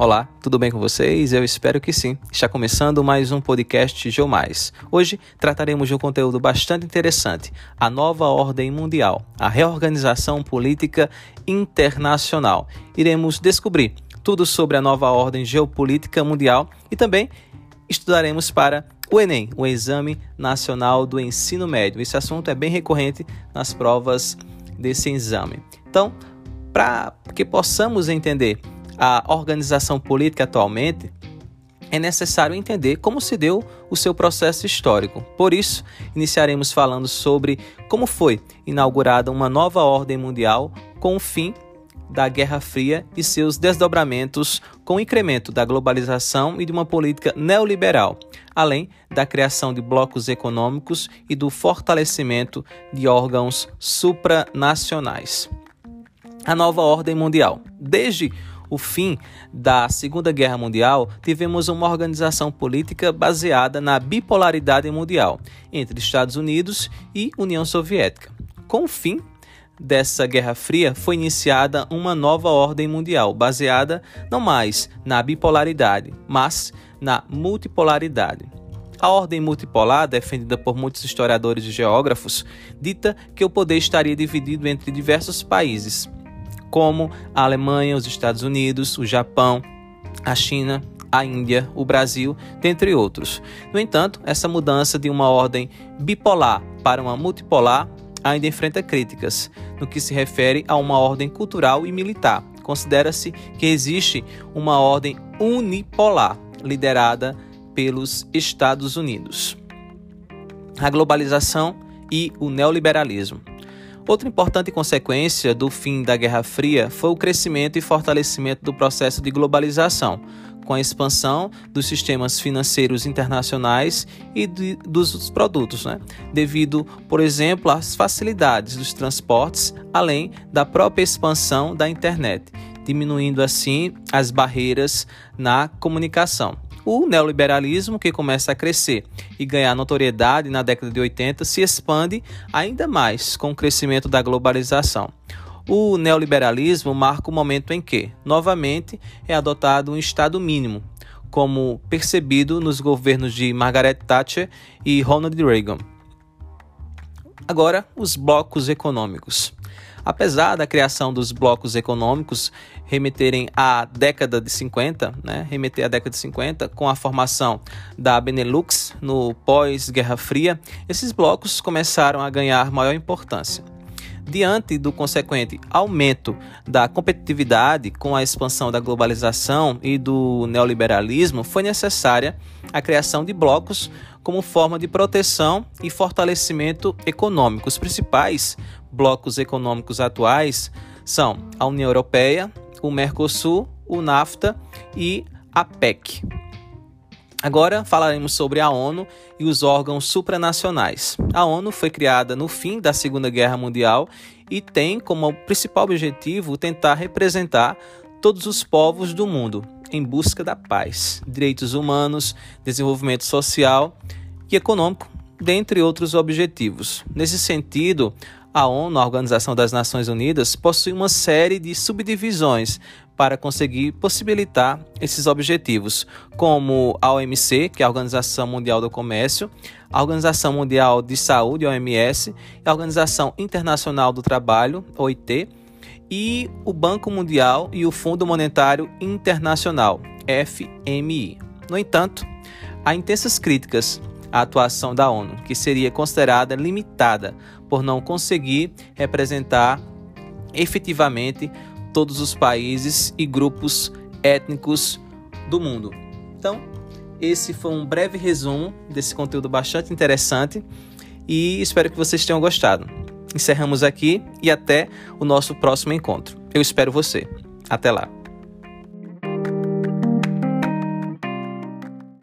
Olá, tudo bem com vocês? Eu espero que sim. Está começando mais um podcast Geomais. Hoje trataremos de um conteúdo bastante interessante: a nova ordem mundial, a reorganização política internacional. Iremos descobrir tudo sobre a nova ordem geopolítica mundial e também estudaremos para o Enem, o Exame Nacional do Ensino Médio. Esse assunto é bem recorrente nas provas desse exame. Então, para que possamos entender a organização política atualmente, é necessário entender como se deu o seu processo histórico. Por isso, iniciaremos falando sobre como foi inaugurada uma nova ordem mundial com o fim da Guerra Fria e seus desdobramentos com o incremento da globalização e de uma política neoliberal, além da criação de blocos econômicos e do fortalecimento de órgãos supranacionais. A nova ordem mundial. Desde o fim da Segunda Guerra Mundial, tivemos uma organização política baseada na bipolaridade mundial entre Estados Unidos e União Soviética. Com o fim dessa Guerra Fria, foi iniciada uma nova ordem mundial, baseada não mais na bipolaridade, mas na multipolaridade. A ordem multipolar, defendida por muitos historiadores e geógrafos, dita que o poder estaria dividido entre diversos países, como a Alemanha, os Estados Unidos, o Japão, a China, a Índia, o Brasil, dentre outros. No entanto, essa mudança de uma ordem bipolar para uma multipolar ainda enfrenta críticas no que se refere a uma ordem cultural e militar. Considera-se que existe uma ordem unipolar liderada pelos Estados Unidos. A globalização e o neoliberalismo. Outra importante consequência do fim da Guerra Fria foi o crescimento e fortalecimento do processo de globalização, com a expansão dos sistemas financeiros internacionais e de, dos produtos, né? devido, por exemplo, às facilidades dos transportes, além da própria expansão da internet, diminuindo assim as barreiras na comunicação. O neoliberalismo, que começa a crescer e ganhar notoriedade na década de 80, se expande ainda mais com o crescimento da globalização. O neoliberalismo marca o momento em que, novamente, é adotado um Estado mínimo, como percebido nos governos de Margaret Thatcher e Ronald Reagan. Agora, os blocos econômicos. Apesar da criação dos blocos econômicos remeterem à década de 50, né, remeter à década de 50, com a formação da Benelux no pós-Guerra Fria, esses blocos começaram a ganhar maior importância. Diante do consequente aumento da competitividade com a expansão da globalização e do neoliberalismo, foi necessária a criação de blocos como forma de proteção e fortalecimento econômico. Os principais blocos econômicos atuais são a União Europeia, o Mercosul, o NAFTA e a PEC. Agora falaremos sobre a ONU e os órgãos supranacionais. A ONU foi criada no fim da Segunda Guerra Mundial e tem como principal objetivo tentar representar todos os povos do mundo em busca da paz, direitos humanos, desenvolvimento social e econômico, dentre outros objetivos. Nesse sentido, a ONU, a Organização das Nações Unidas, possui uma série de subdivisões para conseguir possibilitar esses objetivos, como a OMC, que é a Organização Mundial do Comércio, a Organização Mundial de Saúde, OMS, a Organização Internacional do Trabalho, OIT, e o Banco Mundial e o Fundo Monetário Internacional, FMI. No entanto, há intensas críticas à atuação da ONU, que seria considerada limitada por não conseguir representar efetivamente todos os países e grupos étnicos do mundo. Então, esse foi um breve resumo desse conteúdo bastante interessante e espero que vocês tenham gostado. Encerramos aqui e até o nosso próximo encontro. Eu espero você. Até lá.